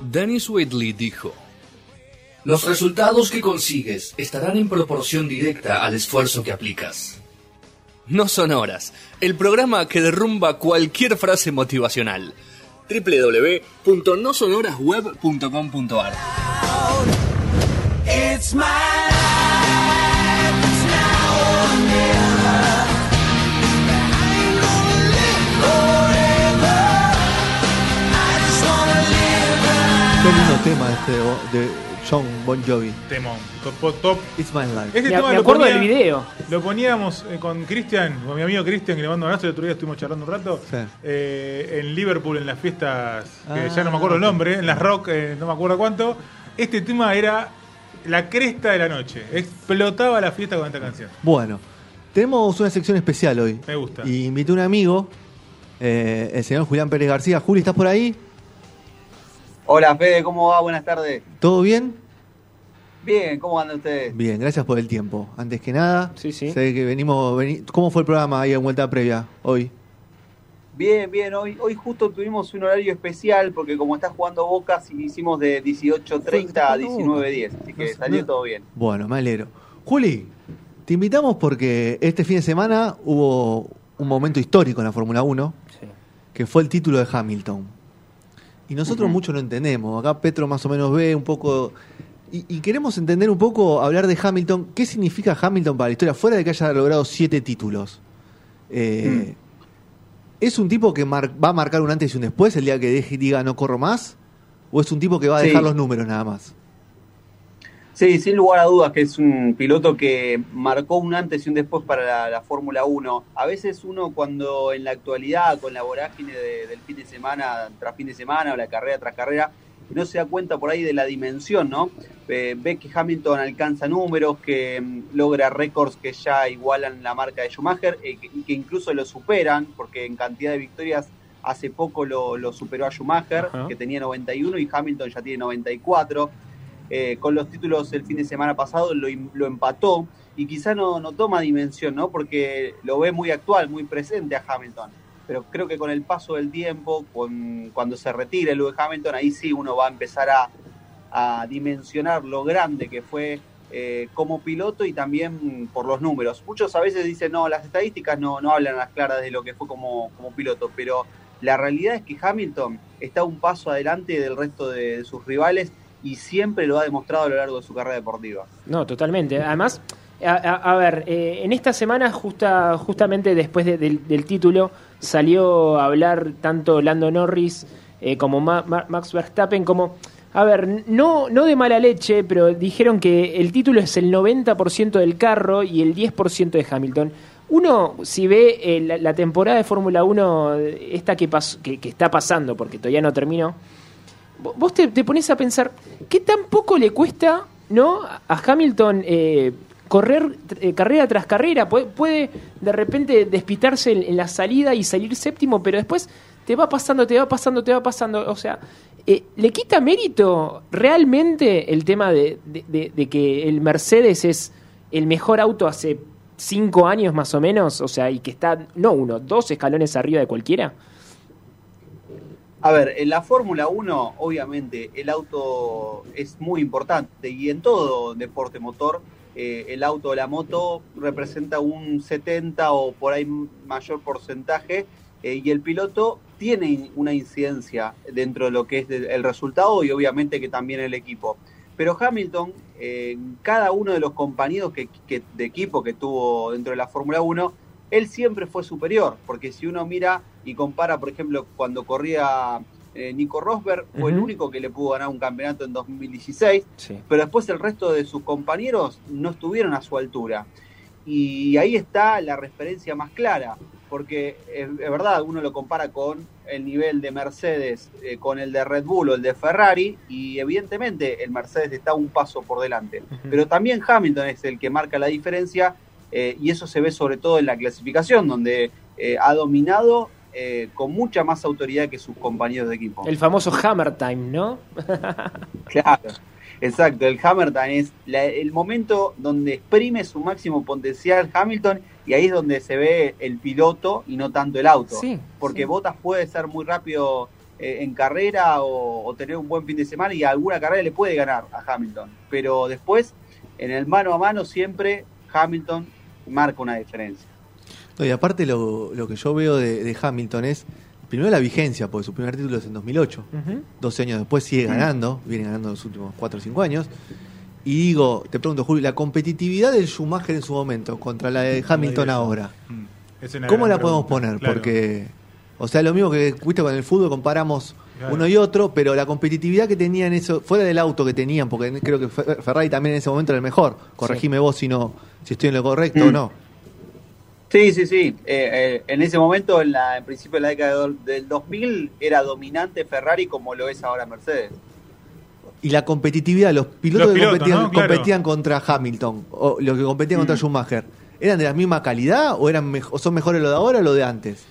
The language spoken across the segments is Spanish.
Dennis Whitley dijo, Los resultados que consigues estarán en proporción directa al esfuerzo que aplicas. No son horas, el programa que derrumba cualquier frase motivacional. www.nosonhorasweb.com.ar Qué lindo tema este de, John Bon Jovi. Temón. Top, top. It's my life. Este Me- tema me lo acuerdo ponía- del video. Lo poníamos eh, con Cristian, con mi amigo Cristian, que le mando un abrazo. El otro día estuvimos charlando un rato. Sí. eh, en Liverpool, en las fiestas, que Ah. ya no me acuerdo el nombre, en las rock, eh, no me acuerdo cuánto. Este tema era la cresta de la noche. Explotaba la fiesta con esta canción. Bueno, tenemos una sección especial hoy. Me gusta. Y invité a un amigo, eh, el señor Julián Pérez García. Juli, ¿estás por ahí? Hola Fede, ¿cómo va? Buenas tardes. ¿Todo bien? Bien, ¿cómo andan ustedes? Bien, gracias por el tiempo. Antes que nada, Sí, sí. sé que venimos. veni- ¿Cómo fue el programa ahí en vuelta previa hoy? Bien, bien, hoy, hoy justo tuvimos un horario especial porque como está jugando Boca, hicimos de 18.30 a 19.10, así que No, salió no. todo bien. Bueno, me alegro. Juli, te invitamos porque este fin de semana hubo un momento histórico en la Fórmula 1, Sí. que fue el título de Hamilton. Y nosotros mucho no entendemos. Acá Petro más o menos ve un poco. Y, y queremos entender un poco, hablar de Hamilton. ¿Qué significa Hamilton para la historia? Fuera de que haya logrado siete títulos. Eh, ¿Es un tipo que mar- va a marcar un antes y un después el día que deje y diga no corro más? ¿O es un tipo que va a Sí. dejar los números nada más? Sí, sin lugar a dudas que es un piloto que marcó un antes y un después para la, la Fórmula 1. A veces uno cuando en la actualidad, con la vorágine de- del fin de semana tras fin de semana o la carrera tras carrera, no se da cuenta por ahí de la dimensión, ¿no? Eh, ve que Hamilton alcanza números, que mm, logra récords que ya igualan la marca de Schumacher eh, que- y que incluso lo superan, porque en cantidad de victorias hace poco lo, lo superó a Schumacher, que tenía 91 y Hamilton ya tiene 94 eh, con los títulos el fin de semana pasado lo, empató y quizá no, no toma dimensión, ¿no? Porque lo ve muy actual, muy presente a Hamilton. Pero creo que con el paso del tiempo, con, cuando se retire Lewis Hamilton, ahí sí uno va a empezar a, a dimensionar lo grande que fue eh, como piloto y también por los números. Muchos a veces dicen, no, las estadísticas no, no hablan a las claras de lo que fue como, como piloto, pero la realidad es que Hamilton está un paso adelante del resto de sus rivales y siempre lo ha demostrado a lo largo de su carrera deportiva. No, totalmente. Además, a, ver, eh, en esta semana, justa, justamente después de- del, título, salió a hablar tanto Lando Norris eh, como Ma- Ma- Max Verstappen, como, a ver, no, no de mala leche, pero dijeron que el título es el 90% del carro y el 10% de Hamilton. Uno, si ve eh, la, la temporada de Fórmula 1, esta que, pas- que, que está pasando, porque todavía no terminó, vos te, te pones a pensar, ¿qué tan poco le cuesta no a Hamilton eh, correr eh, carrera tras carrera? Puede, puede de repente despitarse en, la salida y salir séptimo, pero después te va pasando, te va pasando, te va pasando. O sea, eh, ¿le quita mérito realmente el tema de- de- de que el Mercedes es el mejor auto hace cinco años más o menos? O sea, y que está, no uno, dos escalones arriba de cualquiera. A ver, en la Fórmula 1, obviamente, el auto es muy importante y en todo deporte motor, eh, el auto o la moto representa un 70 o por ahí mayor porcentaje eh, y el piloto tiene una incidencia dentro de lo que es el resultado y obviamente que también el equipo. Pero Hamilton, eh, cada uno de los compañeros que, que- de equipo que tuvo dentro de la Fórmula 1, él siempre fue superior, porque si uno mira y compara, por ejemplo, cuando corría eh, Nico Rosberg, fue el único que le pudo ganar un campeonato en 2016, Sí. pero después el resto de sus compañeros no estuvieron a su altura. Y ahí está la referencia más clara, porque es, es verdad, uno lo compara con el nivel de Mercedes, eh, con el de Red Bull o el de Ferrari, y evidentemente el Mercedes está un paso por delante. Pero también Hamilton es el que marca la diferencia, eh, y eso se ve sobre todo en la clasificación, donde eh, ha dominado eh, con mucha más autoridad que sus compañeros de equipo. El famoso Hammer Time, ¿no? Claro. Exacto, el Hamilton es la- el momento donde exprime su máximo potencial Hamilton y ahí es donde se ve el piloto y no tanto el auto. Sí, Porque sí. Bottas puede ser muy rápido eh, en carrera o, o tener un buen fin de semana y alguna carrera le puede ganar a Hamilton. Pero después, en el mano a mano, siempre Hamilton marca una diferencia. No, y aparte lo, lo que yo veo de, de Hamilton es, primero la vigencia, porque su primer título es en 2008. Ujú. 12 años después sigue ganando, viene ganando los últimos 4 o 5 años. Y digo, te pregunto, Julio, la competitividad del Schumacher en su momento contra la de Hamilton ahora, Mm, es una ¿cómo la podemos pregunta, poner? claro. Porque, o sea, lo mismo que viste con el fútbol, comparamos Claro. uno y otro, pero la competitividad que tenían eso, fuera del auto que tenían, porque creo que Fer- Ferrari también en ese momento era el mejor. Corregime vos si no, si estoy en lo correcto o Mm. no. Sí, sí, sí. Eh, eh, en ese momento, en, la, en principio de la década del- del 2000, era dominante Ferrari como lo es ahora Mercedes. Y la competitividad, los pilotos, Los que competían, ¿no? Claro. competían contra Hamilton, o los que competían contra Mm. Schumacher, ¿eran de la misma calidad o eran o son mejores lo de ahora o lo de antes?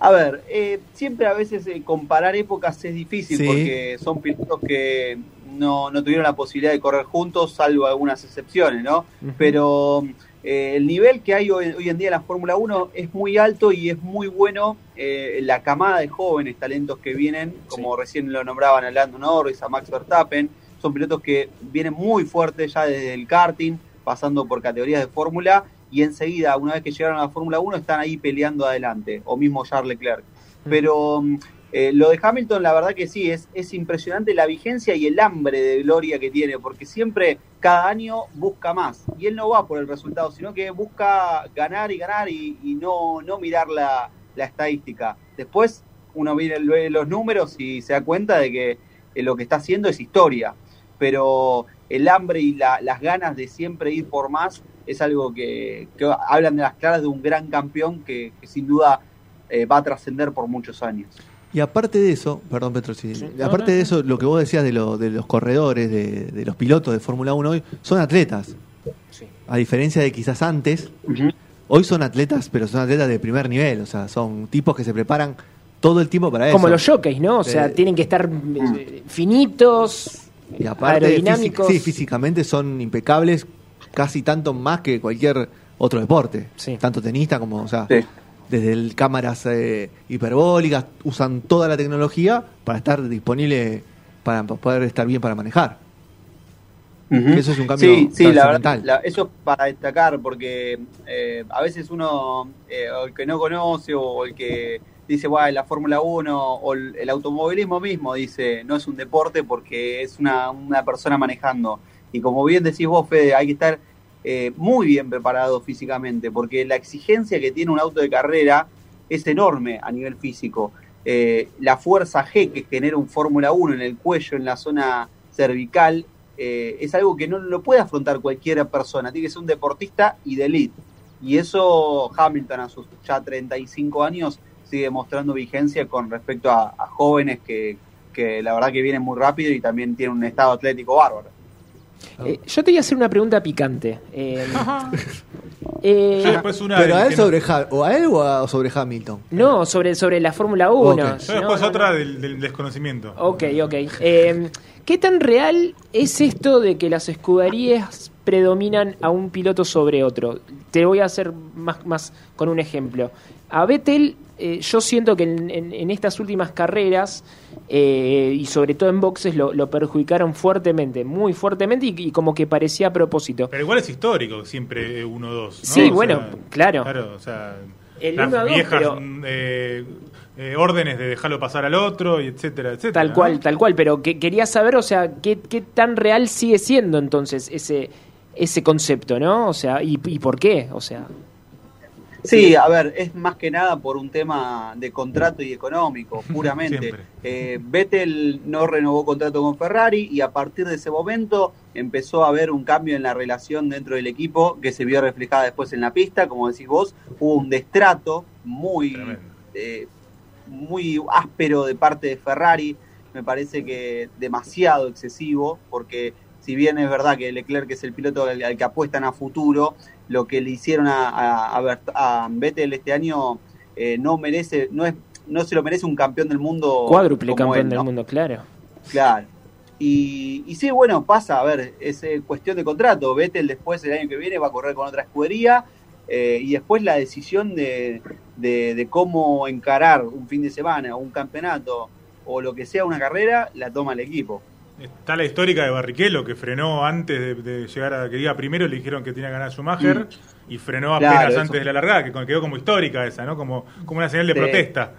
A ver, eh, siempre a veces eh, comparar épocas es difícil Sí. porque son pilotos que no, no tuvieron la posibilidad de correr juntos, salvo algunas excepciones, ¿no? Pero eh, el nivel que hay hoy, hoy en día en la Fórmula 1 es muy alto y es muy bueno eh, la camada de jóvenes talentos que vienen, como recién lo nombraban a Lando Norris, a Max Verstappen, son pilotos que vienen muy fuertes ya desde el karting, pasando por categorías de Fórmula y enseguida, una vez que llegaron a la Fórmula 1, están ahí peleando adelante, o mismo Charles Leclerc. Pero mm, eh, lo de Hamilton, la verdad que sí, es, es impresionante la vigencia y el hambre de gloria que tiene, porque siempre, cada año, busca más. Y él no va por el resultado, sino que busca ganar y ganar y, y no, no mirar la, la estadística. Después, uno mira los números y se da cuenta de que eh, lo que está haciendo es historia. Pero el hambre y la- las ganas de siempre ir por más es algo que, que hablan de las claras de un gran campeón que, que sin duda eh, va a trascender por muchos años. Y aparte de eso, perdón Petro, Sí. aparte No, de eso, lo que vos decías de, lo- de los corredores, de, de los pilotos de Fórmula 1 hoy, son atletas. Sí. A diferencia de quizás antes, hoy son atletas, pero son atletas de primer nivel, o sea, son tipos que se preparan todo el tiempo para eso. Como los jockeys, ¿no? O sea, Eh, tienen que estar eh, finitos, Y aparte, aerodinámicos. físic- sí, físicamente son impecables, casi tanto más que cualquier otro deporte. Sí. Tanto tenista como, o sea, Sí. desde el cámaras eh, hiperbólicas, usan toda la tecnología para estar disponible, para poder estar bien para manejar. Eso es un cambio Sí, sí, la verdad, la- eso es para destacar, porque eh, a veces uno, eh, o el que no conoce, o el que dice, bueno, la Fórmula 1, o el, el automovilismo mismo, dice, no es un deporte porque es una, una persona manejando. Y como bien decís vos, Fede, hay que estar eh, muy bien preparado físicamente, porque la exigencia que tiene un auto de carrera es enorme a nivel físico. Eh, la fuerza G que genera un Fórmula 1 en el cuello, en la zona cervical, eh, es algo que no lo puede afrontar cualquier persona, tiene que ser un deportista y de elite. Y eso Hamilton a sus ya 35 años sigue mostrando vigencia con respecto a, a jóvenes que, que la verdad que vienen muy rápido y también tienen un estado atlético bárbaro. Eh, yo te voy a hacer una pregunta picante. Eh, eh, Yo después una Pero a él que sobre Ha- o a él o, a- sobre Hamilton. no, sobre, sobre la Fórmula 1. Ok. Yo No, después no, otra no. Del, del desconocimiento. Ok, ok. Eh, ¿Qué tan real es esto de que las escuderías predominan a un piloto sobre otro? Te voy a hacer más, más con un ejemplo. A Vettel, eh, yo siento que en, en- en estas últimas carreras, eh, y sobre todo en boxes, lo, lo perjudicaron fuertemente, muy fuertemente, y, y como que parecía a propósito. Pero igual es histórico, siempre 1-2. ¿no? Sí, O bueno, sea, claro. Claro, o sea, El las 1 a 2, viejas pero- eh, eh, órdenes de dejarlo pasar al otro, y etcétera, etcétera. Tal ¿no? cual, tal cual, pero que, quería saber, o sea, ¿qué, qué tan real sigue siendo entonces ese, ese concepto, ¿no? O sea, ¿y, y por qué? O sea, Sí, a ver, es más que nada por un tema de contrato y económico, puramente. Eh, Vettel no renovó contrato con Ferrari y a partir de ese momento empezó a haber un cambio en la relación dentro del equipo que se vio reflejada después en la pista, como decís vos, hubo un destrato muy, eh, muy áspero de parte de Ferrari, me parece que demasiado excesivo, porque si bien es verdad que Leclerc es el piloto al, al que apuestan a futuro, lo que le hicieron a, a, a Bert- a Vettel este año eh, no merece, no es, no se lo merece un campeón del mundo. cuádruple campeón él, del mundo, claro. Claro. Y, y sí, bueno, pasa, a ver, es eh, cuestión de contrato. Vettel después el año que viene va a correr con otra escudería eh, y después la decisión de, de- de cómo encarar un fin de semana, un campeonato o lo que sea una carrera, la toma el equipo. Está la histórica de Barrichello, que frenó antes de, de llegar a que diga primero, le dijeron que tenía que ganar Schumacher, y frenó apenas Claro, eso. antes de la largada, que quedó como histórica esa, ¿no? Como, como una señal de Sí. protesta.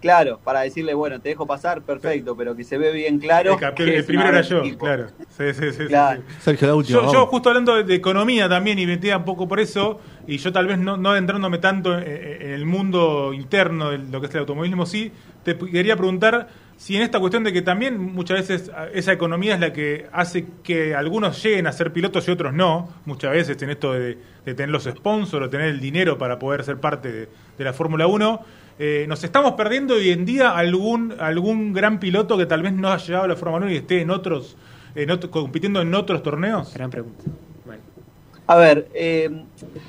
Claro, para decirle, bueno, te dejo pasar, perfecto, pero que se ve bien claro. el, que el primero era yo, equipo. claro. Sí, sí, sí, sí, Claro. sí. Sergio, la última. Yo, justo hablando de, de economía también y metía un poco por eso, y yo tal vez no, no adentrándome tanto en, en el mundo interno de lo que es el automovilismo, sí, te quería preguntar si en esta cuestión de que también muchas veces a- esa economía es la que hace que algunos lleguen a ser pilotos y otros no, muchas veces en esto de, tener los sponsors o tener el dinero para poder ser parte de, la Fórmula 1. eh, ¿Nos estamos perdiendo hoy en día algún algún gran piloto que tal vez no haya llegado a la Fórmula 1 y esté en otros, en compitiendo en otros torneos? Gran pregunta. A ver, eh,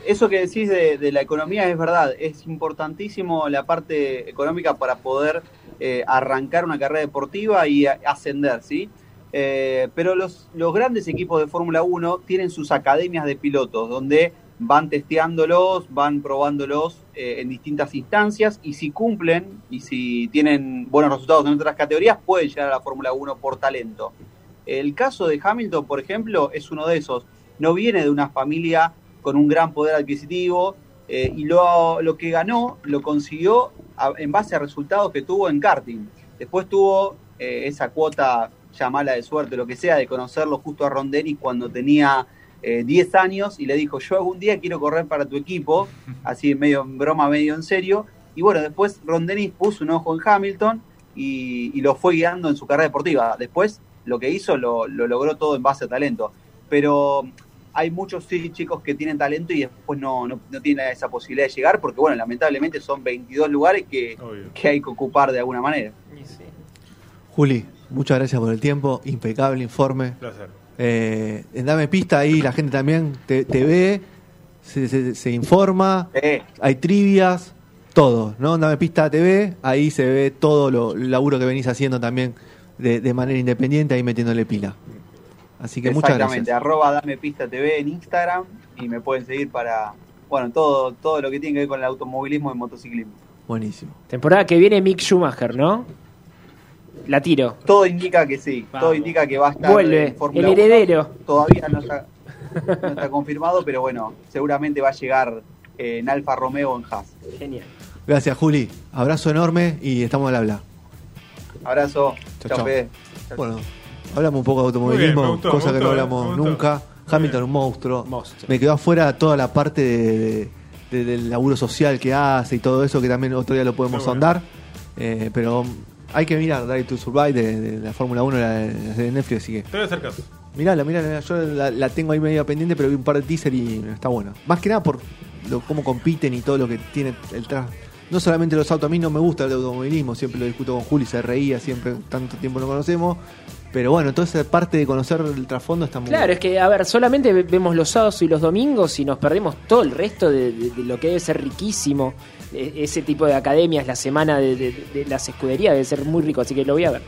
eso que decís de, de la economía es verdad, es importantísimo la parte económica para poder eh, arrancar una carrera deportiva y ascender, ¿sí? Eh, pero los, los grandes equipos de Fórmula 1 tienen sus academias de pilotos, donde van testeándolos, van probándolos eh, en distintas instancias y si cumplen y si tienen buenos resultados en otras categorías, pueden llegar a la Fórmula 1 por talento. El caso de Hamilton, por ejemplo, es uno de esos. No viene de una familia con un gran poder adquisitivo eh, y lo, lo que ganó lo consiguió a- en base a resultados que tuvo en karting. Después tuvo eh, esa cuota, llamala de suerte, lo que sea, de conocerlo justo a Ron Dennis cuando tenía eh, 10 años y le dijo, yo algún día quiero correr para tu equipo, así medio en broma, medio en serio. Y bueno, después Ron Dennis puso un ojo en Hamilton y, y lo fue guiando en su carrera deportiva. Después lo que hizo lo, lo logró todo en base a talento. Pero hay muchos sí, chicos que tienen talento y después no, no, no tienen esa posibilidad de llegar porque, bueno, lamentablemente son 22 lugares que, que hay que ocupar de alguna manera. Y sí. Juli, muchas gracias por el tiempo. Impecable informe. Placer. Eh, Dame Pista ahí la gente también te, te ve, se, se- se informa, Eh, hay trivias, todo, ¿no? Dame Pista TV, ahí se ve todo lo, el laburo que venís haciendo también de, de manera independiente, ahí metiéndole pila. Así que muchas exactamente, gracias. arroba Dame Pista TV en Instagram y me pueden seguir para, bueno, todo, todo lo que tiene que ver con el automovilismo y motociclismo. Buenísimo. Temporada que viene Mick Schumacher, ¿no? La tiro. Todo indica que sí, todo indica que va a estar Vuelve, en Fórmula el 1. heredero. Todavía no está, no está confirmado, pero bueno, seguramente va a llegar eh, en Alfa Romeo o en Haas. Genial. Gracias, Juli. Abrazo enorme y estamos al habla. Abrazo, chao. Bueno, hablamos un poco de bien, automovilismo, gustó, cosa que no hablamos nunca. Hamilton, bien. un monstruo. Monstruo. Me quedó afuera toda la parte de- de- del laburo social que hace y todo eso, que también otro día lo podemos bueno. ahondar. Eh, pero hay que mirar Drive to Survive de, de la Fórmula 1 la, de Netflix, así que Te voy a hacer caso. mirala, mirala. Yo la, la tengo ahí medio pendiente, pero vi un par de teaser y está bueno. Más que nada por lo, cómo compiten y todo lo que tiene el tras. No solamente los autos, a mí no me gusta el automovilismo, siempre lo discuto con Juli, se reía, siempre tanto tiempo no conocemos. Pero bueno, toda esa parte de conocer el trasfondo está muy Claro, es que, a ver, solamente ve- vemos los sábados y los domingos y nos perdemos todo el resto de, de- de lo que debe ser riquísimo. E- Ese tipo de academias, la semana de, de- de las escuderías debe ser muy rico, así que lo voy a ver.